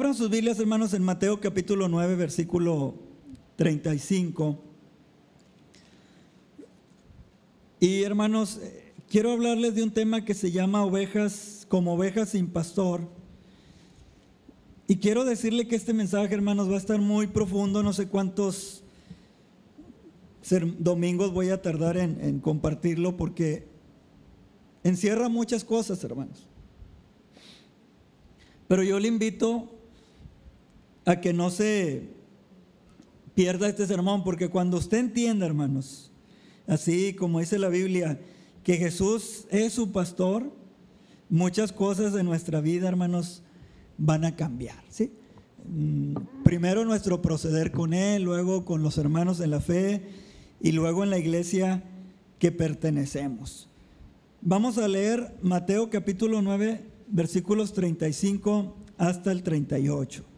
Abran sus Biblias, hermanos, en Mateo capítulo 9, versículo 35. Y hermanos, eh, quiero hablarles de un tema que se llama ovejas, como ovejas sin pastor. Y quiero decirle que este mensaje, hermanos, va a estar muy profundo, no sé cuántos domingos voy a tardar en, en compartirlo porque encierra muchas cosas, hermanos. Pero yo le invito a que no se pierda este sermón, porque cuando usted entienda, hermanos, así como dice la Biblia, que Jesús es su pastor, muchas cosas de nuestra vida, hermanos, van a cambiar. ¿sí? Mm, primero nuestro proceder con Él, luego con los hermanos en la fe y luego en la iglesia que pertenecemos. Vamos a leer Mateo capítulo 9, versículos 35 hasta el 38.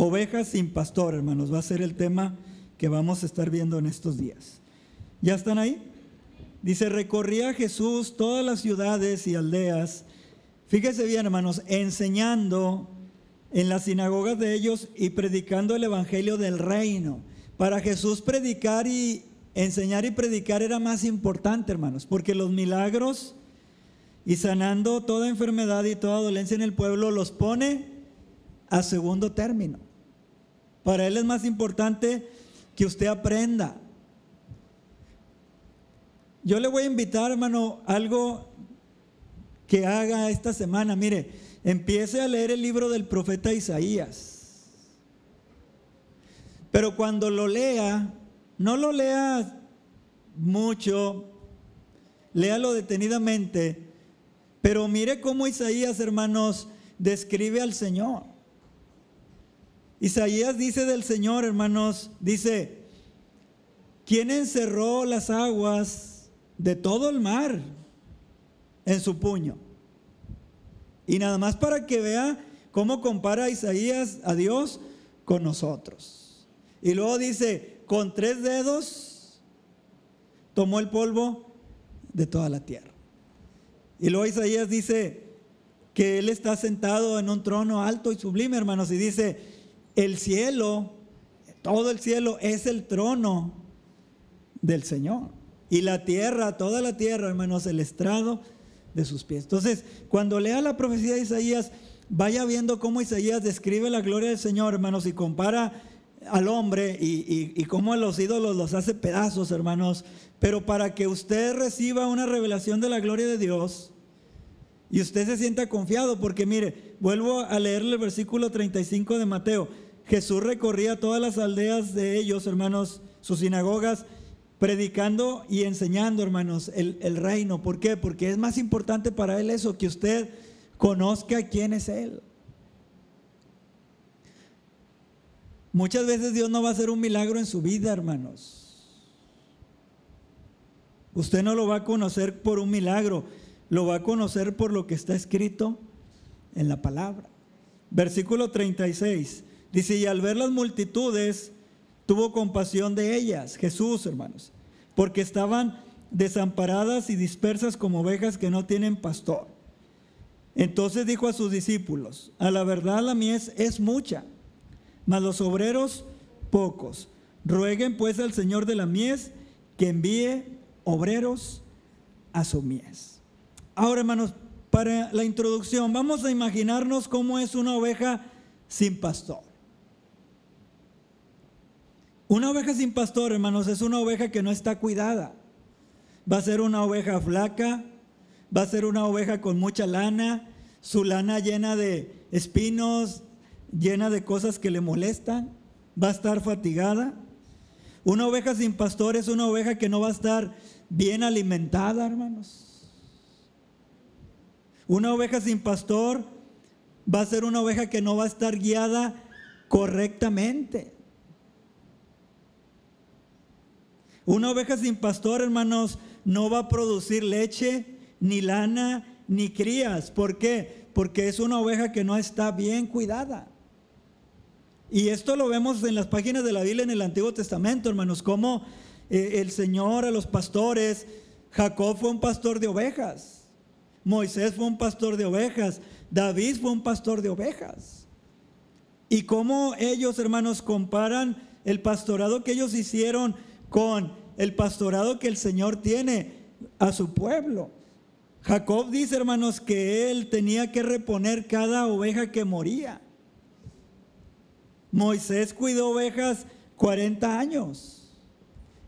Ovejas sin pastor, hermanos, va a ser el tema que vamos a estar viendo en estos días. ¿Ya están ahí? Dice, recorría Jesús todas las ciudades y aldeas, fíjese bien, hermanos, enseñando en las sinagogas de ellos y predicando el evangelio del reino. Para Jesús predicar y enseñar y predicar era más importante, hermanos, porque los milagros y sanando toda enfermedad y toda dolencia en el pueblo, los pone a segundo término. Para Él es más importante que usted aprenda. Yo le voy a invitar, hermano, algo que haga esta semana. Mire, empiece a leer el libro del profeta Isaías. Pero cuando lo lea, no lo lea mucho, léalo detenidamente pero mire cómo Isaías, hermanos, describe al Señor. Isaías dice del Señor, hermanos, dice, ¿quién encerró las aguas de todo el mar en su puño? Y nada más para que vea cómo compara Isaías a Dios con nosotros. Y luego dice, con tres dedos tomó el polvo de toda la tierra. Y luego Isaías dice que Él está sentado en un trono alto y sublime, hermanos, y dice, el cielo, todo el cielo es el trono del Señor. Y la tierra, toda la tierra, hermanos, el estrado de sus pies. Entonces, cuando lea la profecía de Isaías, vaya viendo cómo Isaías describe la gloria del Señor, hermanos, y compara al hombre y, cómo a los ídolos los hace pedazos, hermanos, pero para que usted reciba una revelación de la gloria de Dios y usted se sienta confiado, porque mire, vuelvo a leerle el versículo 35 de Mateo. Jesús recorría todas las aldeas de ellos, hermanos, sus sinagogas, predicando y enseñando, hermanos, el, el reino. ¿Por qué? Porque es más importante para él eso, que usted conozca quién es él. Muchas veces Dios no va a hacer un milagro en su vida, hermanos. Usted no lo va a conocer por un milagro, lo va a conocer por lo que está escrito en la palabra. Versículo 36 dice, y al ver las multitudes, tuvo compasión de ellas, Jesús, hermanos, porque estaban desamparadas y dispersas como ovejas que no tienen pastor. Entonces dijo a sus discípulos, a la verdad la mies es mucha, mas los obreros pocos. Rueguen pues al Señor de la mies que envíe obreros a su mies. Ahora, hermanos, para la introducción, vamos a imaginarnos cómo es una oveja sin pastor. Una oveja sin pastor, hermanos, es una oveja que no está cuidada. Va a ser una oveja flaca, va a ser una oveja con mucha lana, su lana llena de espinos, llena de cosas que le molestan, va a estar fatigada. Una oveja sin pastor es una oveja que no va a estar bien alimentada, hermanos. Una oveja sin pastor va a ser una oveja que no va a estar guiada correctamente. Una oveja sin pastor, hermanos, no va a producir leche, ni lana, ni crías. ¿Por qué? Porque es una oveja que no está bien cuidada. Y esto lo vemos en las páginas de la Biblia en el Antiguo Testamento, hermanos, como eh, el Señor a los pastores. Jacob fue un pastor de ovejas. Moisés fue un pastor de ovejas. David fue un pastor de ovejas. Y cómo ellos, hermanos, comparan el pastorado que ellos hicieron con el pastorado que el Señor tiene a su pueblo. Jacob dice, hermanos, que él tenía que reponer cada oveja que moría. Moisés cuidó ovejas 40 años.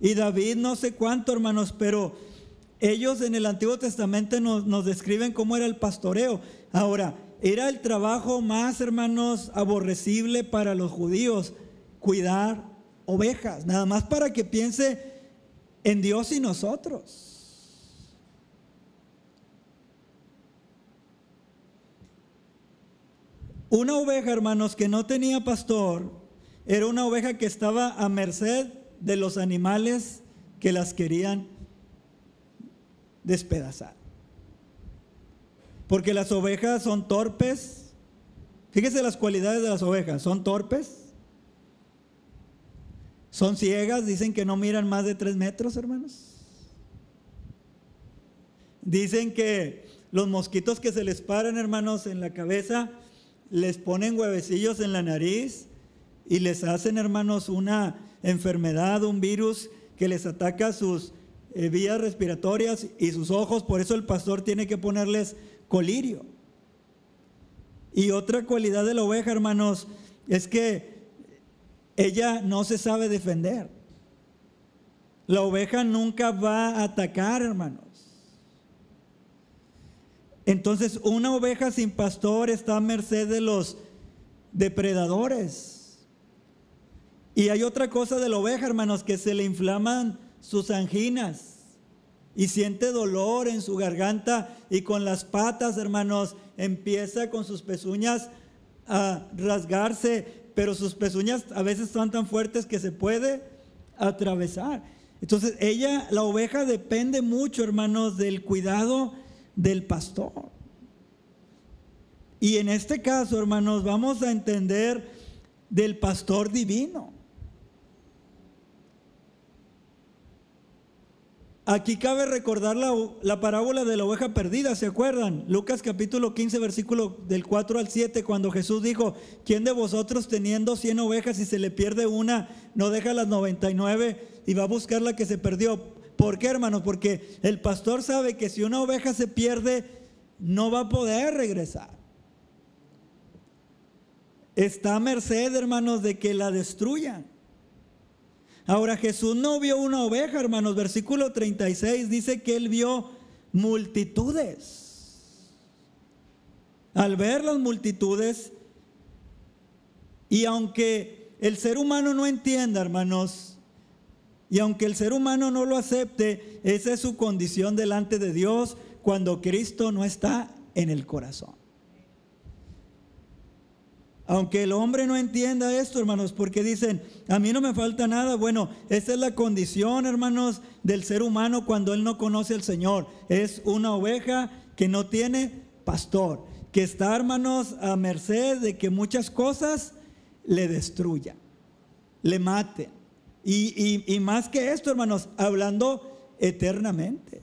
Y David no sé cuánto, hermanos, pero ellos en el Antiguo Testamento nos, nos describen cómo era el pastoreo. Ahora, era el trabajo más, hermanos, aborrecible para los judíos, cuidar ovejas, nada más para que piense en Dios y nosotros. Una oveja, hermanos, que no tenía pastor, era una oveja que estaba a merced de los animales que las querían despedazar. Porque las ovejas son torpes. Fíjese las cualidades de las ovejas. Son torpes. Son ciegas. Dicen que no miran más de tres metros, hermanos. Dicen que los mosquitos que se les paran, hermanos, en la cabeza, les ponen huevecillos en la nariz y les hacen, hermanos, una enfermedad, un virus que les ataca sus eh, vías respiratorias y sus ojos. Por eso el pastor tiene que ponerles colirio. Y otra cualidad de la oveja, hermanos, es que ella no se sabe defender. La oveja nunca va a atacar, hermanos. Entonces, una oveja sin pastor está a merced de los depredadores. Y hay otra cosa de la oveja, hermanos, que se le inflaman sus anginas y siente dolor en su garganta y con las patas, hermanos, empieza con sus pezuñas a rasgarse, pero sus pezuñas a veces son tan fuertes que se puede atravesar. Entonces ella, la oveja depende mucho, hermanos, del cuidado del pastor. Y en este caso, hermanos, vamos a entender del pastor divino. Aquí cabe recordar la, parábola de la oveja perdida, ¿se acuerdan? Lucas capítulo 15, versículo del 4 al 7, cuando Jesús dijo, ¿quién de vosotros teniendo 100 ovejas y se le pierde una, no deja las 99 y va a buscar la que se perdió? ¿Por qué, hermanos? Porque el pastor sabe que si una oveja se pierde, no va a poder regresar. Está a merced, hermanos, de que la destruyan. Ahora Jesús no vio una oveja, hermanos. Versículo 36 dice que él vio multitudes. Al ver las multitudes, y aunque el ser humano no entienda, hermanos, y aunque el ser humano no lo acepte, esa es su condición delante de Dios cuando Cristo no está en el corazón. Aunque el hombre no entienda esto, hermanos, porque dicen, a mí no me falta nada. Bueno, esa es la condición, hermanos, del ser humano cuando él no conoce al Señor. Es una oveja que no tiene pastor, que está, hermanos, a merced de que muchas cosas le destruyan, le maten. Y, y más que esto, hermanos, hablando eternamente.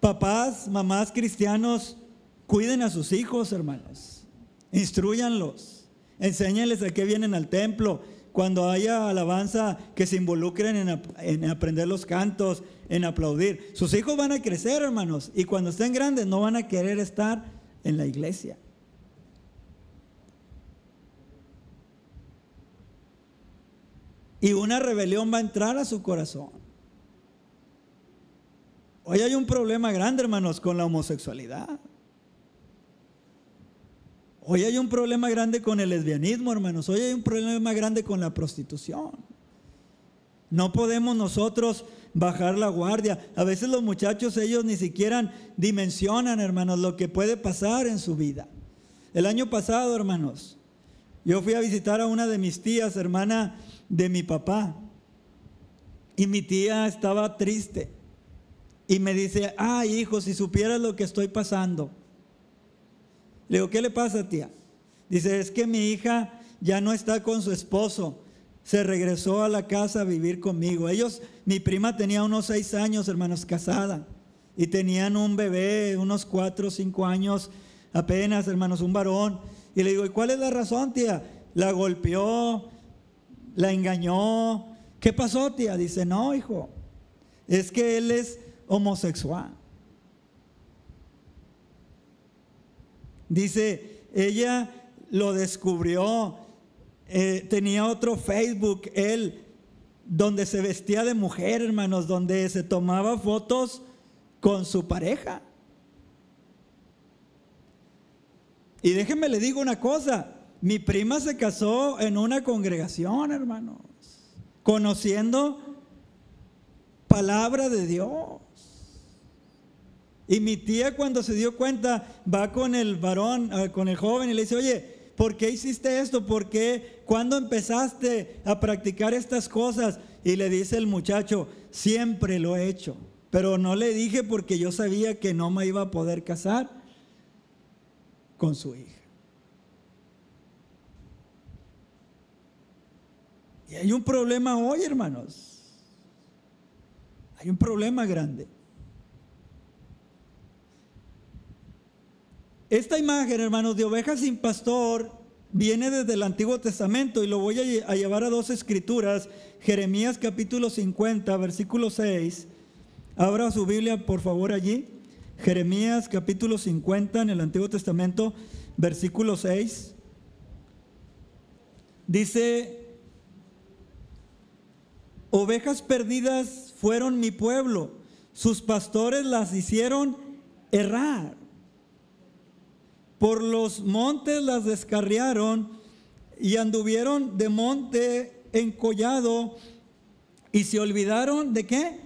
Papás, mamás cristianos, Cuiden a sus hijos, hermanos. Instruyanlos. Enséñenles a qué vienen al templo. Cuando haya alabanza, que se involucren en, en, aprender los cantos, en aplaudir. Sus hijos van a crecer, hermanos. Y cuando estén grandes, no van a querer estar en la iglesia. Y una rebelión va a entrar a su corazón. Hoy hay un problema grande, hermanos, con la homosexualidad. Hoy hay un problema grande con el lesbianismo, hermanos. Hoy hay un problema grande con la prostitución. No podemos nosotros bajar la guardia. A veces los muchachos, ellos ni siquiera dimensionan, hermanos, lo que puede pasar en su vida. El año pasado, hermanos, yo fui a visitar a una de mis tías, hermana de mi papá. Y mi tía estaba triste. Y me dice, ah, hijo, si supieras lo que estoy pasando. Le digo, ¿qué le pasa, tía? Dice, es que mi hija ya no está con su esposo. Se regresó a la casa a vivir conmigo. Ellos, mi prima tenía unos seis años, hermanos, casada. Y tenían un bebé, unos cuatro o cinco años, apenas, hermanos, un varón. Y le digo, ¿y cuál es la razón, tía? La golpeó, la engañó. ¿Qué pasó, tía? Dice, no, hijo, es que él es homosexual. Dice, ella lo descubrió, eh, tenía otro Facebook, él, donde se vestía de mujer, hermanos, donde se tomaba fotos con su pareja. Y déjenme le digo una cosa, mi prima se casó en una congregación, hermanos, conociendo palabra de Dios. Y mi tía cuando se dio cuenta va con el varón, eh, con el joven y le dice, oye, ¿por qué hiciste esto? ¿Por qué? ¿Cuándo empezaste a practicar estas cosas? Y le dice el muchacho, siempre lo he hecho, pero no le dije porque yo sabía que no me iba a poder casar con su hija. Y hay un problema hoy, hermanos. Hay un problema grande. Esta imagen, hermanos, de ovejas sin pastor viene desde el Antiguo Testamento y lo voy a llevar a dos escrituras. Jeremías capítulo 50, versículo 6. Abra su Biblia, por favor, allí. Jeremías capítulo 50 en el Antiguo Testamento, versículo 6. Dice, ovejas perdidas fueron mi pueblo, sus pastores las hicieron errar. Por los montes las descarriaron y anduvieron de monte encollado y se olvidaron de qué?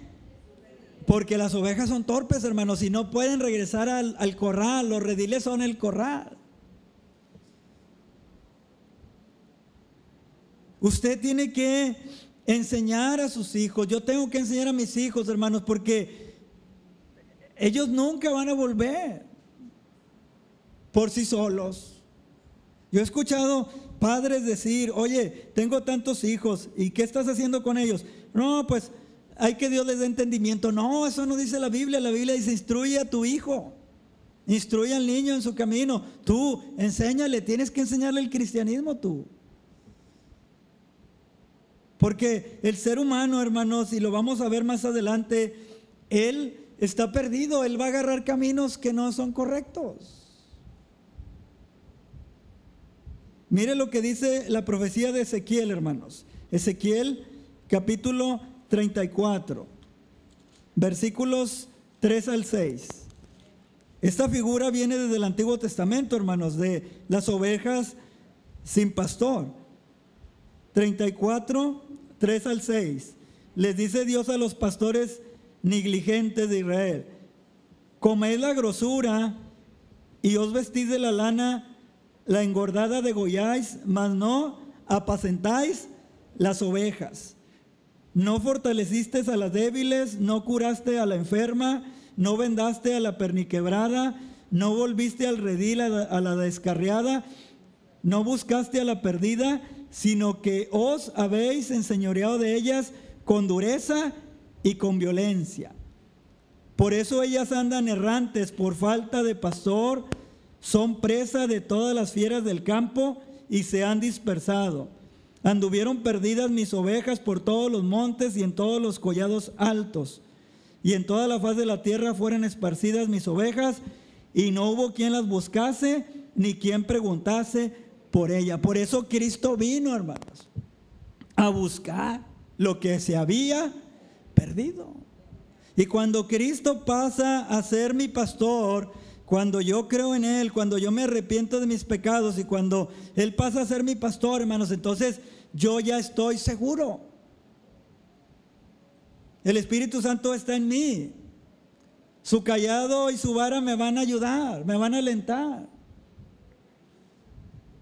Porque las ovejas son torpes, hermanos, y no pueden regresar al, al corral. Los rediles son el corral. Usted tiene que enseñar a sus hijos. Yo tengo que enseñar a mis hijos, hermanos, porque ellos nunca van a volver por sí solos. Yo he escuchado padres decir, oye, tengo tantos hijos, ¿y qué estás haciendo con ellos? No, pues hay que Dios les dé entendimiento. No, eso no dice la Biblia. La Biblia dice, instruye a tu hijo. Instruye al niño en su camino. Tú, enséñale, tienes que enseñarle el cristianismo tú. Porque el ser humano, hermanos, y lo vamos a ver más adelante, él está perdido, él va a agarrar caminos que no son correctos. Mire lo que dice la profecía de Ezequiel, hermanos. Ezequiel capítulo 34, versículos 3 al 6. Esta figura viene desde el Antiguo Testamento, hermanos, de las ovejas sin pastor. 34, 3 al 6. Les dice Dios a los pastores negligentes de Israel, comed la grosura y os vestís de la lana la engordada degolláis, mas no apacentáis las ovejas. No fortaleciste a las débiles, no curaste a la enferma, no vendaste a la perniquebrada, no volviste al redil a la, a la descarriada, no buscaste a la perdida, sino que os habéis enseñoreado de ellas con dureza y con violencia. Por eso ellas andan errantes por falta de pastor, son presa de todas las fieras del campo y se han dispersado. Anduvieron perdidas mis ovejas por todos los montes y en todos los collados altos. Y en toda la faz de la tierra fueron esparcidas mis ovejas y no hubo quien las buscase ni quien preguntase por ella. Por eso Cristo vino, hermanos, a buscar lo que se había perdido. Y cuando Cristo pasa a ser mi pastor, cuando yo creo en Él, cuando yo me arrepiento de mis pecados y cuando Él pasa a ser mi pastor, hermanos, entonces yo ya estoy seguro. El Espíritu Santo está en mí. Su callado y su vara me van a ayudar, me van a alentar.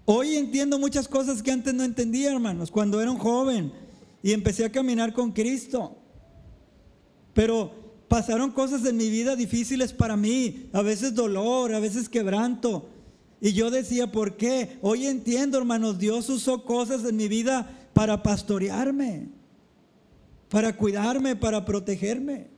Hoy entiendo muchas cosas que antes no entendía, hermanos, cuando era un joven y empecé a caminar con Cristo. Pero Pasaron cosas en mi vida difíciles para mí, a veces dolor, a veces quebranto. Y yo decía, ¿por qué? Hoy entiendo, hermanos, Dios usó cosas en mi vida para pastorearme, para cuidarme, para protegerme.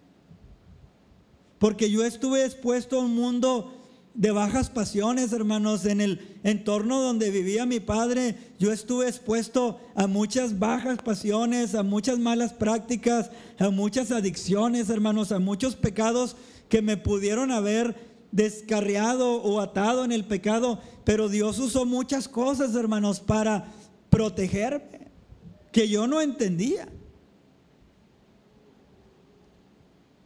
Porque yo estuve expuesto a un mundo de bajas pasiones, hermanos. En el entorno donde vivía mi padre, yo estuve expuesto a muchas bajas pasiones, a muchas malas prácticas, a muchas adicciones, hermanos, a muchos pecados que me pudieron haber descarriado o atado en el pecado. Pero Dios usó muchas cosas, hermanos, para protegerme, que yo no entendía.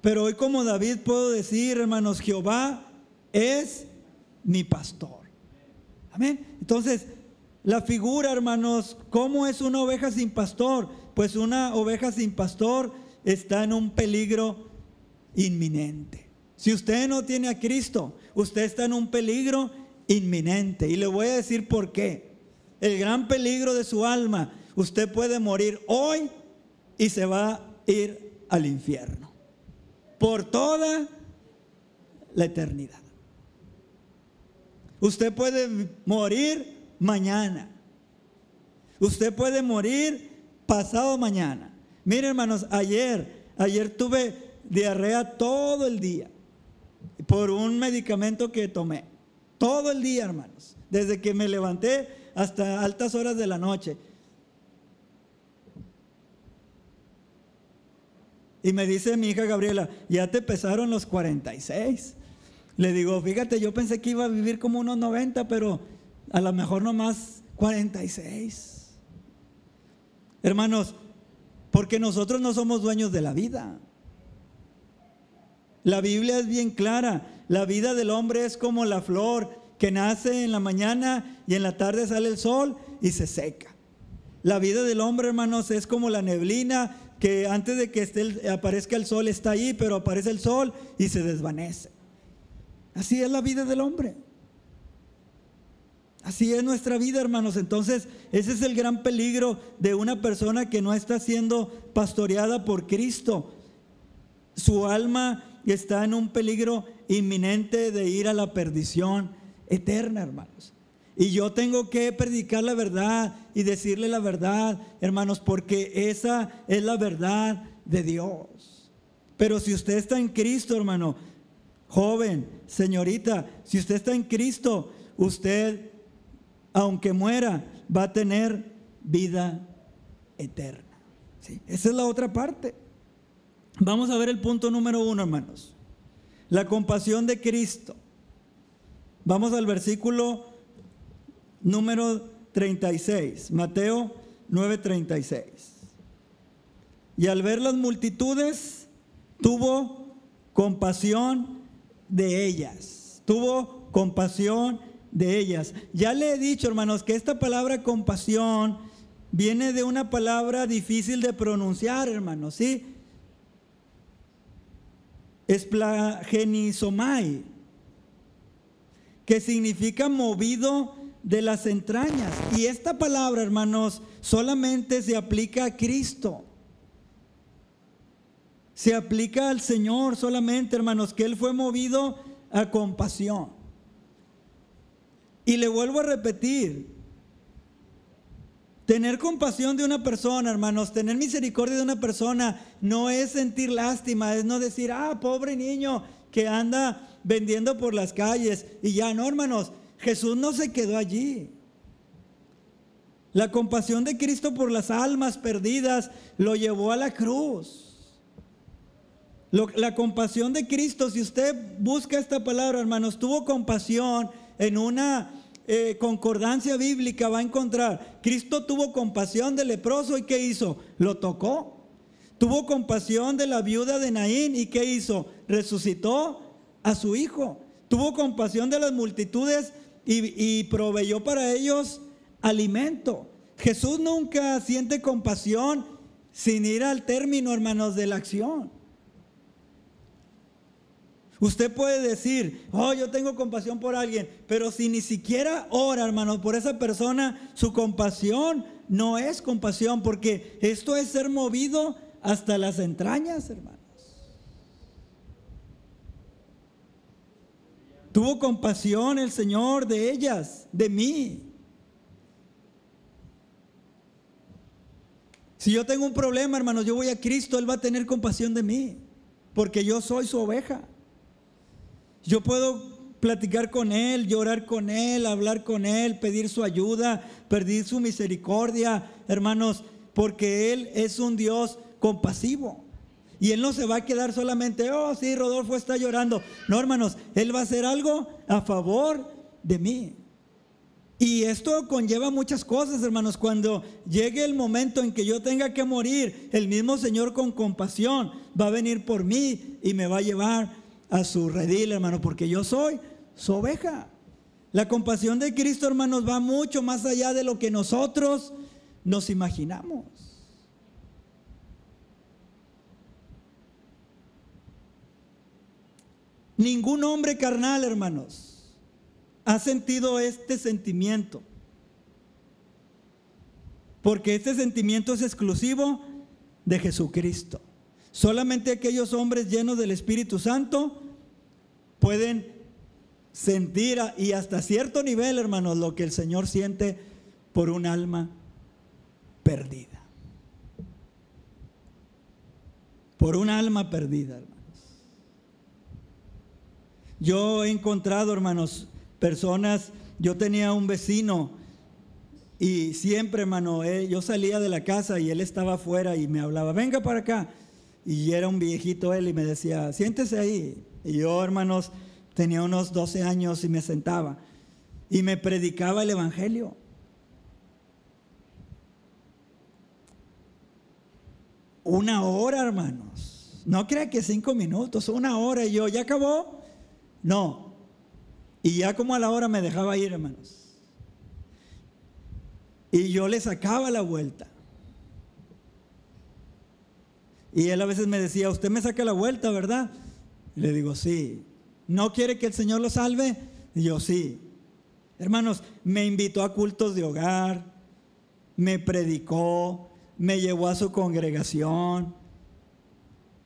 Pero hoy como David puedo decir, hermanos, Jehová es mi pastor. Amén. Entonces, la figura, hermanos, ¿cómo es una oveja sin pastor? Pues una oveja sin pastor está en un peligro inminente. Si usted no tiene a Cristo, usted está en un peligro inminente. Y le voy a decir por qué. El gran peligro de su alma, usted puede morir hoy y se va a ir al infierno. Por toda la eternidad. Usted puede morir mañana. Usted puede morir pasado mañana. Mire, hermanos, ayer, ayer tuve diarrea todo el día por un medicamento que tomé. Todo el día, hermanos. Desde que me levanté hasta altas horas de la noche. Y me dice mi hija Gabriela, ya te pesaron los 46. Le digo, fíjate, yo pensé que iba a vivir como unos 90, pero a lo mejor nomás 46. Hermanos, porque nosotros no somos dueños de la vida. La Biblia es bien clara. La vida del hombre es como la flor que nace en la mañana y en la tarde sale el sol y se seca. La vida del hombre, hermanos, es como la neblina que antes de que aparezca el sol está ahí, pero aparece el sol y se desvanece. Así es la vida del hombre. Así es nuestra vida, hermanos. Entonces, ese es el gran peligro de una persona que no está siendo pastoreada por Cristo. Su alma está en un peligro inminente de ir a la perdición eterna, hermanos. Y yo tengo que predicar la verdad y decirle la verdad, hermanos, porque esa es la verdad de Dios. Pero si usted está en Cristo, hermano, Joven, señorita, si usted está en Cristo, usted, aunque muera, va a tener vida eterna. Esa es la otra parte. Vamos a ver el punto número uno, hermanos. La compasión de Cristo. Vamos al versículo número 36, Mateo 9:36. Y al ver las multitudes, tuvo compasión de ellas. Tuvo compasión de ellas. Ya le he dicho, hermanos, que esta palabra compasión viene de una palabra difícil de pronunciar, hermanos, ¿sí? Esplagenisomai, que significa movido de las entrañas. Y esta palabra, hermanos, solamente se aplica a Cristo se aplica al Señor solamente, hermanos, que Él fue movido a compasión. Y le vuelvo a repetir, tener compasión de una persona, hermanos, tener misericordia de una persona no es sentir lástima, es no decir, ah, pobre niño que anda vendiendo por las calles y ya, no, hermanos, Jesús no se quedó allí. La compasión de Cristo por las almas perdidas lo llevó a la cruz la compasión de Cristo, si usted busca esta palabra, hermanos, tuvo compasión en una eh, concordancia bíblica, va a encontrar, Cristo tuvo compasión del leproso y ¿qué hizo? Lo tocó. Tuvo compasión de la viuda de Naín y ¿qué hizo? Resucitó a su hijo. Tuvo compasión de las multitudes y, y proveyó para ellos alimento. Jesús nunca siente compasión sin ir al término, hermanos, de la acción. Usted puede decir, oh, yo tengo compasión por alguien, pero si ni siquiera ora, hermano, por esa persona, su compasión no es compasión, porque esto es ser movido hasta las entrañas, hermanos. Tuvo compasión el Señor de ellas, de mí. Si yo tengo un problema, hermanos, yo voy a Cristo, Él va a tener compasión de mí, porque yo soy su oveja. Yo puedo platicar con Él, llorar con Él, hablar con Él, pedir su ayuda, pedir su misericordia, hermanos, porque Él es un Dios compasivo. Y Él no se va a quedar solamente, oh, sí, Rodolfo está llorando. No, hermanos, Él va a hacer algo a favor de mí. Y esto conlleva muchas cosas, hermanos. Cuando llegue el momento en que yo tenga que morir, el mismo Señor con compasión va a venir por mí y me va a llevar a su redil, hermano, porque yo soy su oveja. La compasión de Cristo, hermanos, va mucho más allá de lo que nosotros nos imaginamos. Ningún hombre carnal, hermanos, ha sentido este sentimiento. Porque este sentimiento es exclusivo de Jesucristo. Solamente aquellos hombres llenos del Espíritu Santo pueden sentir y hasta cierto nivel, hermanos, lo que el Señor siente por un alma perdida. Por un alma perdida, hermanos. Yo he encontrado, hermanos, personas, yo tenía un vecino y siempre, hermano, eh, yo salía de la casa y él estaba afuera y me hablaba, venga para acá. Y era un viejito él y me decía, siéntese ahí. Y yo, hermanos, tenía unos 12 años y me sentaba y me predicaba el Evangelio. Una hora, hermanos. No crea que cinco minutos, una hora. Y yo, ¿ya acabó? No, y ya como a la hora me dejaba ir, hermanos. Y yo le sacaba la vuelta. Y él a veces me decía, usted me saca la vuelta, ¿verdad? Y le digo, sí. ¿No quiere que el Señor lo salve? Y yo, sí. Hermanos, me invitó a cultos de hogar, me predicó, me llevó a su congregación.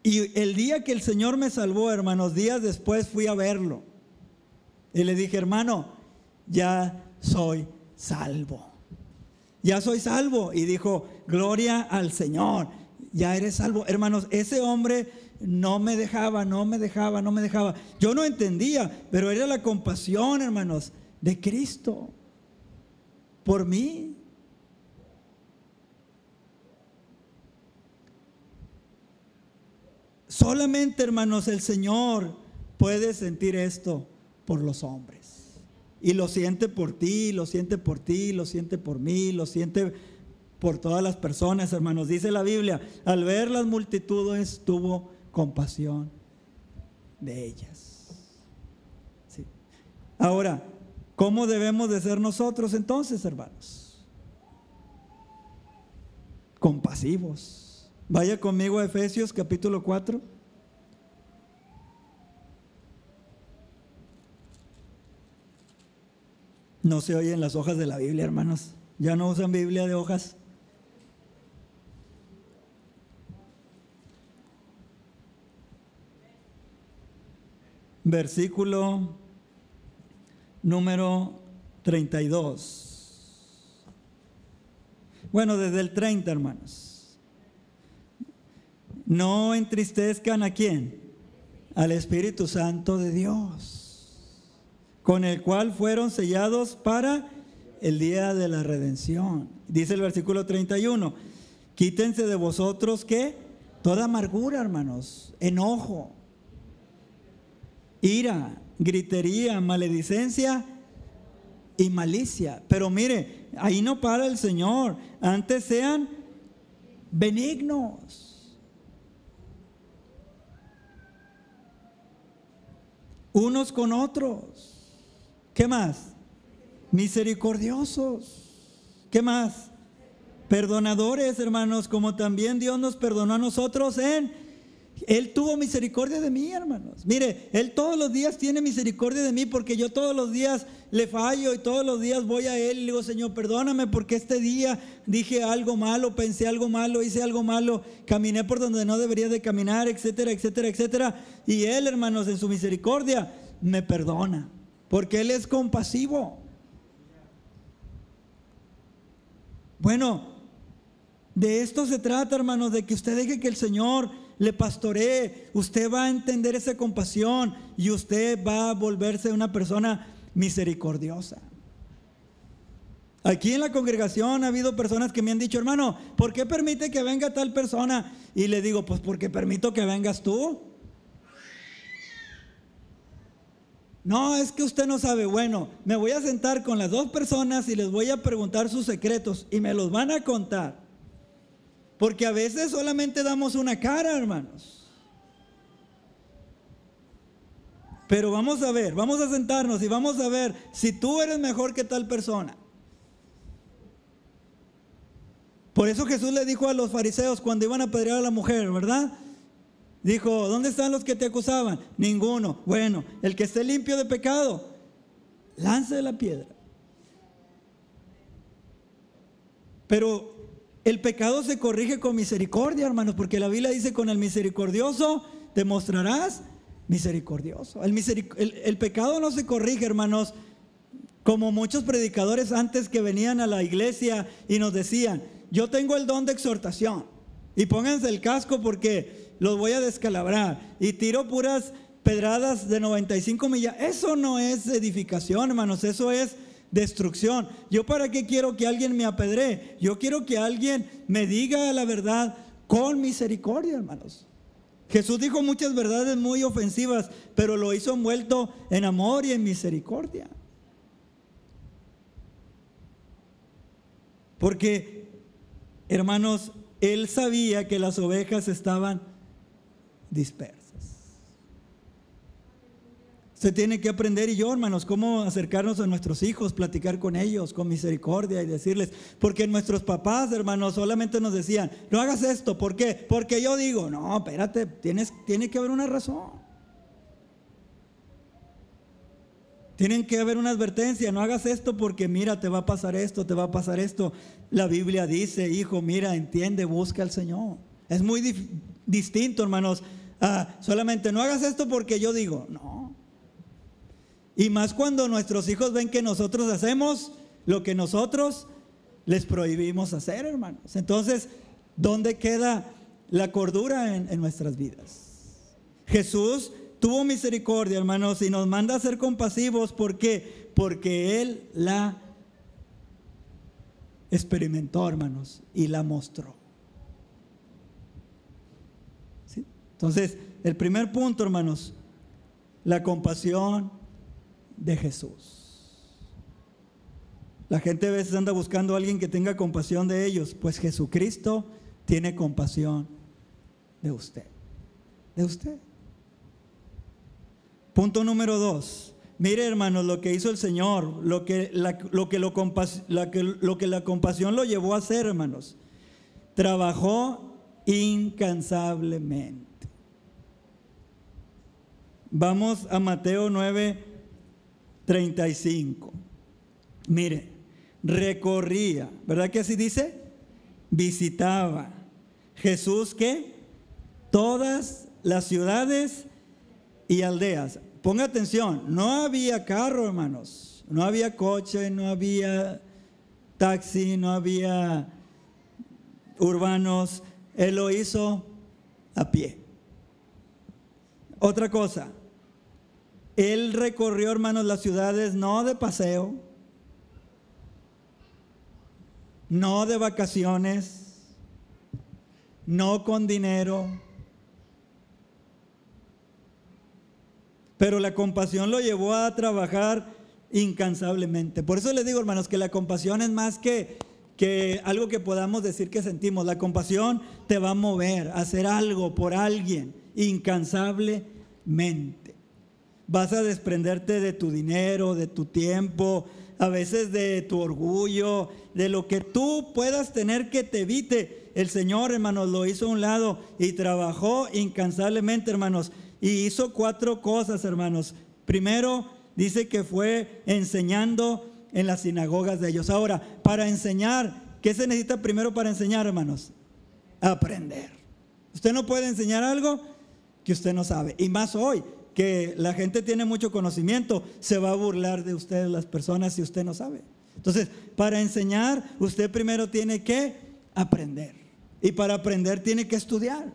Y el día que el Señor me salvó, hermanos, días después fui a verlo. Y le dije, hermano, ya soy salvo. Ya soy salvo. Y dijo, gloria al Señor. Ya eres salvo. Hermanos, ese hombre no me dejaba, no me dejaba, no me dejaba. Yo no entendía, pero era la compasión, hermanos, de Cristo por mí. Solamente, hermanos, el Señor puede sentir esto por los hombres. Y lo siente por ti, lo siente por ti, lo siente por mí, lo siente por todas las personas, hermanos. Dice la Biblia, al ver las multitudes tuvo compasión de ellas. Ahora, ¿cómo debemos de ser nosotros entonces, hermanos? Compasivos. Vaya conmigo a Efesios capítulo 4. No se oyen las hojas de la Biblia, hermanos. Ya no usan Biblia de hojas. Versículo número 32. Bueno, desde el 30, hermanos. No entristezcan a quién? Al Espíritu Santo de Dios con el cual fueron sellados para el día de la redención. Dice el versículo 31, quítense de vosotros que toda amargura, hermanos, enojo, ira, gritería, maledicencia y malicia. Pero mire, ahí no para el Señor, antes sean benignos. Unos con otros ¿Qué más? Misericordiosos. ¿Qué más? Perdonadores, hermanos, como también Dios nos perdonó a nosotros en... Él tuvo misericordia de mí, hermanos. Mire, Él todos los días tiene misericordia de mí porque yo todos los días le fallo y todos los días voy a Él y le digo, Señor, perdóname porque este día dije algo malo, pensé algo malo, hice algo malo, caminé por donde no debería de caminar, etcétera, etcétera, etcétera. Y Él, hermanos, en su misericordia, me perdona porque Él es compasivo. Bueno, de esto se trata, hermanos, de que usted deje que el Señor le pastoree, usted va a entender esa compasión y usted va a volverse una persona misericordiosa. Aquí en la congregación ha habido personas que me han dicho, hermano, ¿por qué permite que venga tal persona? Y le digo, pues porque permito que vengas tú. No, es que usted no sabe. Bueno, me voy a sentar con las dos personas y les voy a preguntar sus secretos y me los van a contar. Porque a veces solamente damos una cara, hermanos. Pero vamos a ver, vamos a sentarnos y vamos a ver si tú eres mejor que tal persona. Por eso Jesús le dijo a los fariseos cuando iban a apedrear a la mujer, ¿verdad? Dijo, ¿dónde están los que te acusaban? Ninguno. Bueno, el que esté limpio de pecado, lance la piedra. Pero el pecado se corrige con misericordia, hermanos, porque la Biblia dice, con el misericordioso te mostrarás misericordioso. El, el pecado no se corrige, hermanos, como muchos predicadores antes que venían a la iglesia y nos decían, yo tengo el don de exhortación. Y pónganse el casco porque los voy a descalabrar. Y tiro puras pedradas de 95 millas. Eso no es edificación, hermanos. Eso es destrucción. Yo para qué quiero que alguien me apedree. Yo quiero que alguien me diga la verdad con misericordia, hermanos. Jesús dijo muchas verdades muy ofensivas, pero lo hizo envuelto en amor y en misericordia. Porque, hermanos, él sabía que las ovejas estaban dispersas. Se tiene que aprender y yo, hermanos, cómo acercarnos a nuestros hijos, platicar con ellos con misericordia y decirles, porque nuestros papás, hermanos, solamente nos decían, no hagas esto, ¿por qué? Porque yo digo, no, espérate, tienes, tiene que haber una razón. Tienen que haber una advertencia, no hagas esto porque mira, te va a pasar esto, te va a pasar esto. La Biblia dice, hijo, mira, entiende, busca al Señor. Es muy distinto, hermanos, Ah, solamente no hagas esto porque yo digo, no. Y más cuando nuestros hijos ven que nosotros hacemos lo que nosotros les prohibimos hacer, hermanos. Entonces, ¿dónde queda la cordura en, nuestras vidas? Jesús tuvo misericordia, hermanos, y nos manda a ser compasivos. ¿Por qué? Porque Él la experimentó, hermanos, y la mostró. Entonces, el primer punto, hermanos, la compasión de Jesús. La gente a veces anda buscando a alguien que tenga compasión de ellos, pues Jesucristo tiene compasión de usted. De usted. Punto número dos. Mire, hermanos, lo que hizo el Señor, lo que la, lo lo, la compasión lo llevó a hacer, hermanos. Trabajó incansablemente. Vamos a Mateo 9, 35. Mire, recorría, ¿verdad que así dice? Visitaba. Jesús que todas las ciudades y aldeas. Ponga atención, no había carro, hermanos. No había coche, no había taxi, no había urbanos. Él lo hizo a pie. Otra cosa, él recorrió, hermanos, las ciudades no de paseo, no de vacaciones, no con dinero, pero la compasión lo llevó a trabajar incansablemente. Por eso les digo, hermanos, que la compasión es más que, que algo que podamos decir que sentimos. La compasión te va a mover a hacer algo por alguien incansablemente vas a desprenderte de tu dinero, de tu tiempo, a veces de tu orgullo, de lo que tú puedas tener que te evite. El Señor, hermanos, lo hizo a un lado y trabajó incansablemente, hermanos. Y hizo cuatro cosas, hermanos. Primero, dice que fue enseñando en las sinagogas de ellos. Ahora, para enseñar, ¿qué se necesita primero para enseñar, hermanos? Aprender. Usted no puede enseñar algo que usted no sabe. Y más hoy, que la gente tiene mucho conocimiento, se va a burlar de ustedes las personas si usted no sabe. Entonces, para enseñar, usted primero tiene que aprender. Y para aprender tiene que estudiar.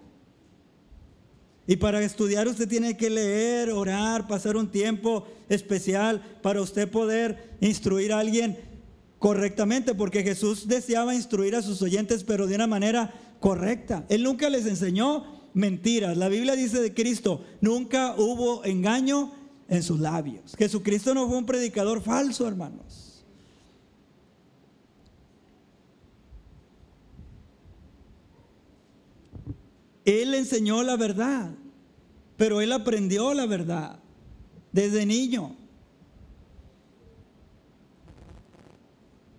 Y para estudiar usted tiene que leer, orar, pasar un tiempo especial para usted poder instruir a alguien correctamente, porque Jesús deseaba instruir a sus oyentes, pero de una manera correcta. Él nunca les enseñó mentiras. La Biblia dice de Cristo, nunca hubo engaño en sus labios. Jesucristo no fue un predicador falso, hermanos. Él enseñó la verdad, pero él aprendió la verdad desde niño.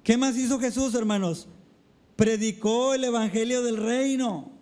¿Qué más hizo Jesús, hermanos? Predicó el Evangelio del Reino.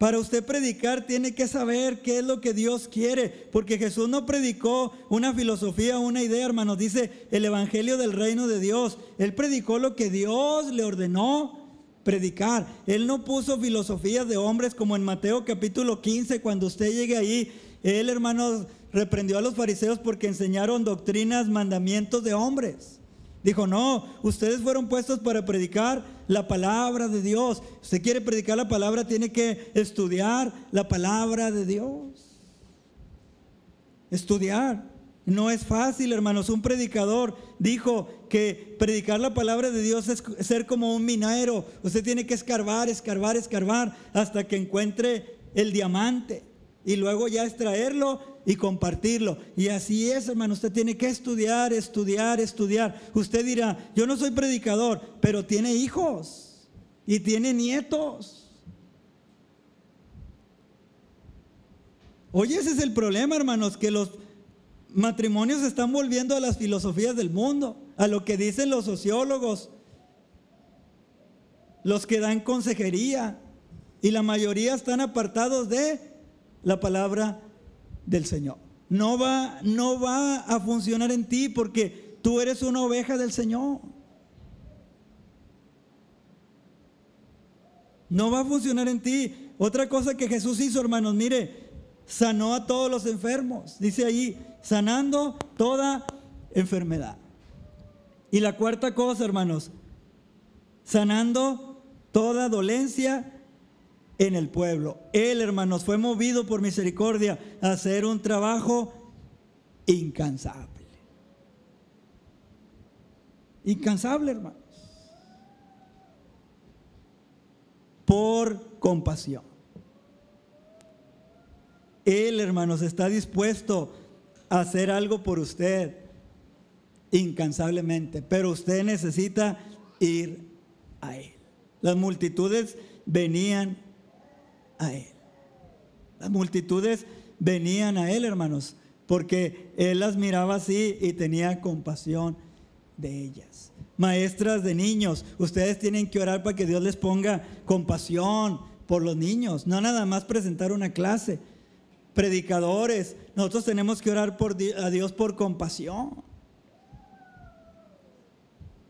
Para usted predicar tiene que saber qué es lo que Dios quiere, porque Jesús no predicó una filosofía, una idea, hermanos, dice el Evangelio del reino de Dios. Él predicó lo que Dios le ordenó predicar. Él no puso filosofías de hombres como en Mateo capítulo 15, cuando usted llegue ahí, él, hermanos, reprendió a los fariseos porque enseñaron doctrinas, mandamientos de hombres. Dijo, no, ustedes fueron puestos para predicar la palabra de Dios. Usted quiere predicar la palabra, tiene que estudiar la palabra de Dios. Estudiar. No es fácil, hermanos. Un predicador dijo que predicar la palabra de Dios es ser como un minero. Usted tiene que escarbar, escarbar, escarbar hasta que encuentre el diamante y luego ya extraerlo y compartirlo. Y así es, hermano, usted tiene que estudiar, estudiar, estudiar. Usted dirá, yo no soy predicador, pero tiene hijos y tiene nietos. Oye, ese es el problema, hermanos, que los matrimonios se están volviendo a las filosofías del mundo, a lo que dicen los sociólogos, los que dan consejería, y la mayoría están apartados de la palabra del Señor. No va, no va a funcionar en ti porque tú eres una oveja del Señor. No va a funcionar en ti. Otra cosa que Jesús hizo, hermanos, mire, sanó a todos los enfermos. Dice ahí, sanando toda enfermedad. Y la cuarta cosa, hermanos, sanando toda dolencia en el pueblo. Él, hermanos, fue movido por misericordia a hacer un trabajo incansable. Incansable, hermanos. Por compasión. Él, hermanos, está dispuesto a hacer algo por usted incansablemente, pero usted necesita ir a Él. Las multitudes venían a Él. Las multitudes venían a Él, hermanos, porque Él las miraba así y tenía compasión de ellas. Maestras de niños, ustedes tienen que orar para que Dios les ponga compasión por los niños, no nada más presentar una clase. Predicadores, nosotros tenemos que orar por, a Dios por compasión.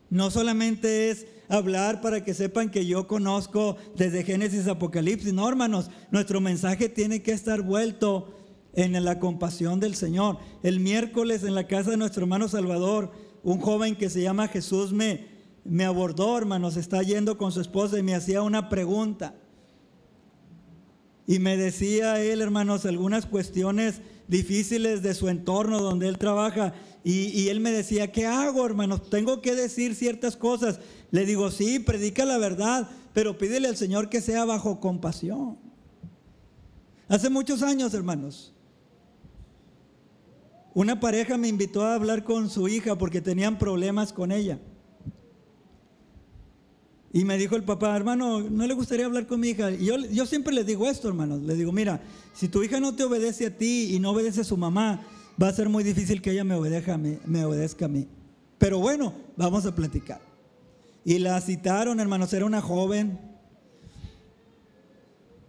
No solamente es hablar para que sepan que yo conozco desde Génesis Apocalipsis. No, hermanos, nuestro mensaje tiene que estar vuelto en la compasión del Señor. El miércoles en la casa de nuestro hermano Salvador, un joven que se llama Jesús me, me abordó, hermanos, está yendo con su esposa y me hacía una pregunta. Y me decía él, hermanos, algunas cuestiones difíciles de su entorno donde él trabaja. Y, él me decía, ¿qué hago, hermanos? Tengo que decir ciertas cosas. Le digo, sí, predica la verdad, pero pídele al Señor que sea bajo compasión. Hace muchos años, hermanos, una pareja me invitó a hablar con su hija porque tenían problemas con ella. Y me dijo el papá, hermano, ¿no le gustaría hablar con mi hija? Y yo, yo siempre le digo esto, hermanos. Le digo, mira, si tu hija no te obedece a ti y no obedece a su mamá, va a ser muy difícil que ella me obedezca a mí. Me obedezca a mí. Pero bueno, vamos a platicar. Y la citaron, hermanos, era una joven.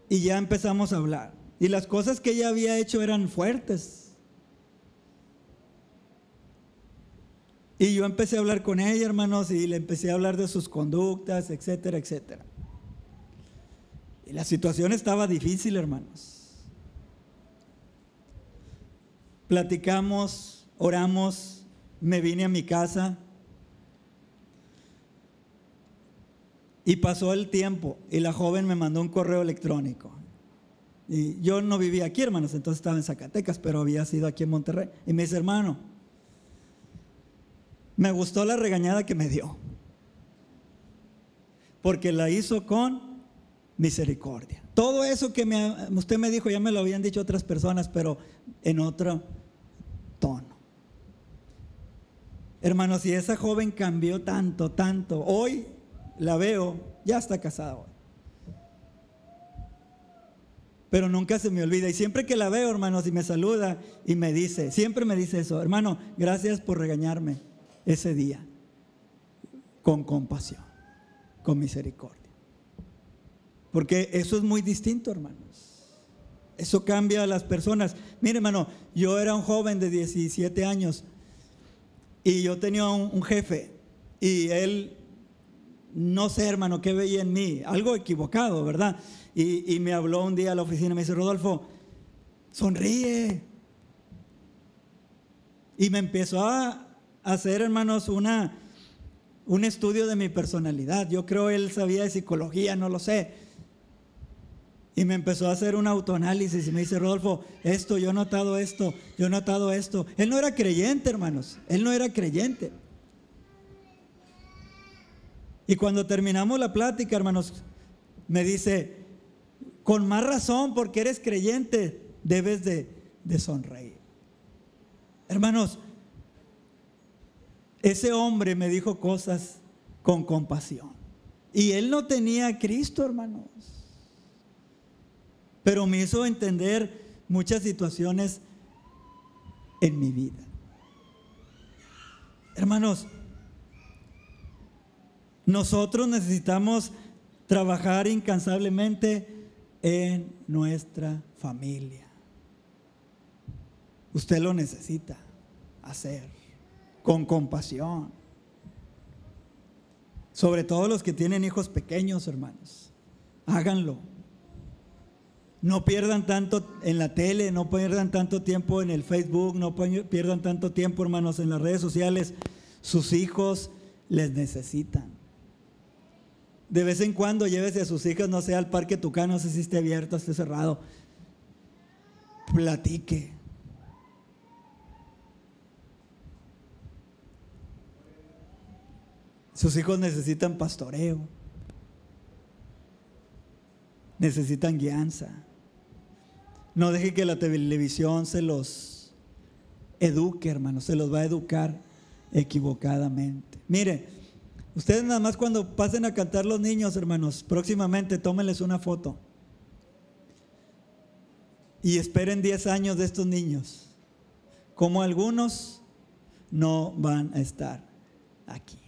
Y ya empezamos a hablar. Y las cosas que ella había hecho eran fuertes. Y yo empecé a hablar con ella, hermanos, y le empecé a hablar de sus conductas, etcétera, etcétera. Y la situación estaba difícil, hermanos. Platicamos, oramos, me vine a mi casa. Y pasó el tiempo y la joven me mandó un correo electrónico. Y yo no vivía aquí, hermanos, entonces estaba en Zacatecas, pero había sido aquí en Monterrey. Y me dice, hermano, me gustó la regañada que me dio. Porque la hizo con misericordia. Todo eso que usted me dijo, ya me lo habían dicho otras personas, pero en otro Hermanos, si esa joven cambió tanto, tanto, hoy la veo, ya está casada hoy. Pero nunca se me olvida. Y siempre que la veo, hermanos, y me saluda y me dice, siempre me dice eso, hermano, gracias por regañarme ese día. Con compasión, con misericordia. Porque eso es muy distinto, hermanos. Eso cambia a las personas. Mire, hermano, yo era un joven de 17 años y yo tenía un, jefe y él, no sé hermano, qué veía en mí, algo equivocado, ¿verdad? Y, me habló un día a la oficina, me dice, Rodolfo, sonríe. Y me empezó a hacer, hermanos, una, un estudio de mi personalidad. Yo creo él sabía de psicología, no lo sé. Y me empezó a hacer un autoanálisis y me dice, Rodolfo, esto, yo he notado esto, yo he notado esto. Él no era creyente, hermanos, él no era creyente. Y cuando terminamos la plática, hermanos, me dice, con más razón, porque eres creyente, debes de, sonreír. Hermanos, ese hombre me dijo cosas con compasión. Y él no tenía a Cristo, hermanos pero me hizo entender muchas situaciones en mi vida. Hermanos, nosotros necesitamos trabajar incansablemente en nuestra familia. Usted lo necesita hacer con compasión. Sobre todo los que tienen hijos pequeños, hermanos. Háganlo. No pierdan tanto en la tele, no pierdan tanto tiempo en el Facebook, no pierdan tanto tiempo, hermanos, en las redes sociales. Sus hijos les necesitan. De vez en cuando llévese a sus hijos, no sé, al parque Tucán, no sé si esté abierto, esté cerrado. Platique. Sus hijos necesitan pastoreo. Necesitan guianza. No deje que la televisión se los eduque, hermano, se los va a educar equivocadamente. Mire, ustedes nada más cuando pasen a cantar los niños, hermanos, próximamente tómenles una foto. Y esperen 10 años de estos niños. Como algunos no van a estar aquí.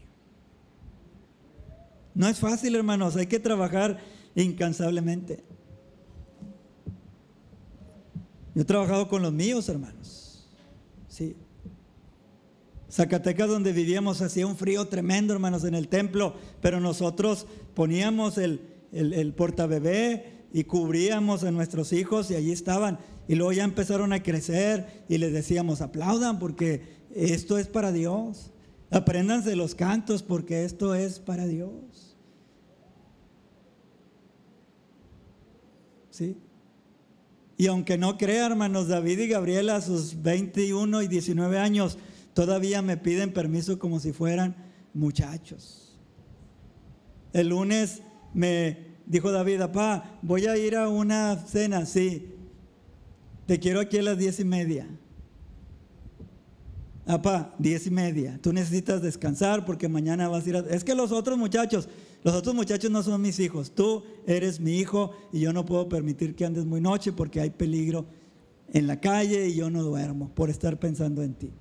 No es fácil, hermanos, hay que trabajar incansablemente. Yo he trabajado con los míos, hermanos. Sí. Zacatecas, donde vivíamos, hacía un frío tremendo, hermanos, en el templo, pero nosotros poníamos el, el, portabebé y cubríamos a nuestros hijos y allí estaban. Y luego ya empezaron a crecer y les decíamos, aplaudan porque esto es para Dios. Apréndanse los cantos porque esto es para Dios. ¿Sí? Y aunque no crea, hermanos, David y Gabriela a sus 21 y 19 años todavía me piden permiso como si fueran muchachos. El lunes me dijo David, papá, voy a ir a una cena, sí. Te quiero aquí a las diez y media. Papá, diez y media. Tú necesitas descansar porque mañana vas a ir a... Es que los otros muchachos, los otros muchachos no son mis hijos. Tú eres mi hijo y yo no puedo permitir que andes muy noche porque hay peligro en la calle y yo no duermo por estar pensando en ti.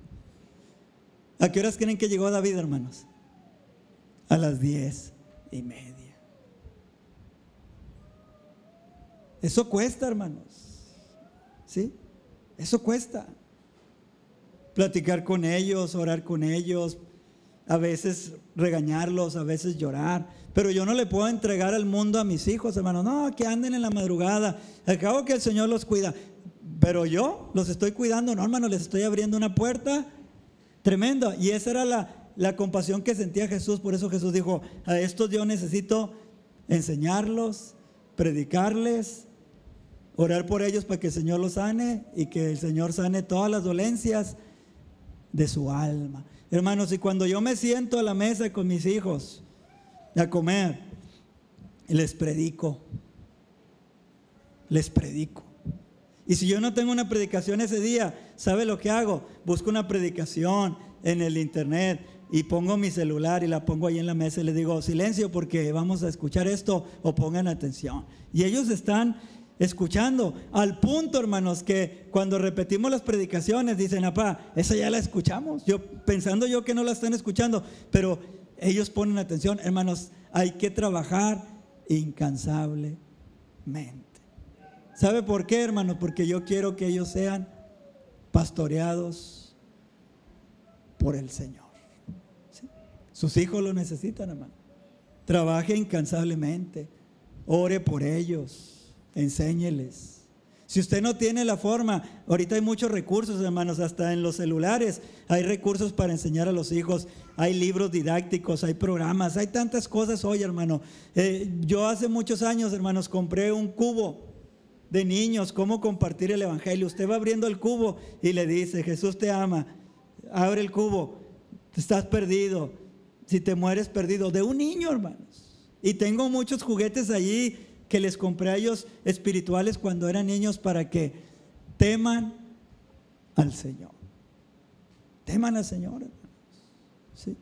¿A qué horas creen que llegó David, hermanos? A las diez y media. Eso cuesta, hermanos. ¿Sí? Eso cuesta. Platicar con ellos, orar con ellos, a veces regañarlos, a veces llorar. Pero yo no le puedo entregar al mundo a mis hijos, hermano. No, que anden en la madrugada. Al cabo que el Señor los cuida. Pero yo los estoy cuidando, no, hermano, les estoy abriendo una puerta tremenda. Y esa era la, compasión que sentía Jesús. Por eso Jesús dijo, a estos yo necesito enseñarlos, predicarles Orar por ellos para que el Señor los sane y que el Señor sane todas las dolencias de su alma. Hermanos, y cuando yo me siento a la mesa con mis hijos a comer, les predico. Les predico. Y si yo no tengo una predicación ese día, ¿sabe lo que hago? Busco una predicación en el internet y pongo mi celular y la pongo ahí en la mesa y les digo, silencio porque vamos a escuchar esto o pongan atención. Y ellos están escuchando al punto, hermanos, que cuando repetimos las predicaciones dicen, apá, esa ya la escuchamos. Yo pensando yo que no la están escuchando, pero ellos ponen atención, hermanos, hay que trabajar incansablemente. ¿Sabe por qué, hermano? Porque yo quiero que ellos sean pastoreados por el Señor. Sus hijos lo necesitan, hermano. Trabaje incansablemente. Ore por ellos. Enséñeles. Si usted no tiene la forma, ahorita hay muchos recursos, hermanos, hasta en los celulares hay recursos para enseñar a los hijos, hay libros didácticos, hay programas, hay tantas cosas hoy, hermano. Eh, yo hace muchos años, hermanos, compré un cubo de niños, cómo compartir el Evangelio. Usted va abriendo el cubo y le dice, Jesús te ama, abre el cubo, estás perdido, si te mueres perdido, de un niño, hermanos. Y tengo muchos juguetes allí que les compré a ellos espirituales cuando eran niños para que teman al Señor. Teman al Señor. ¿Sí?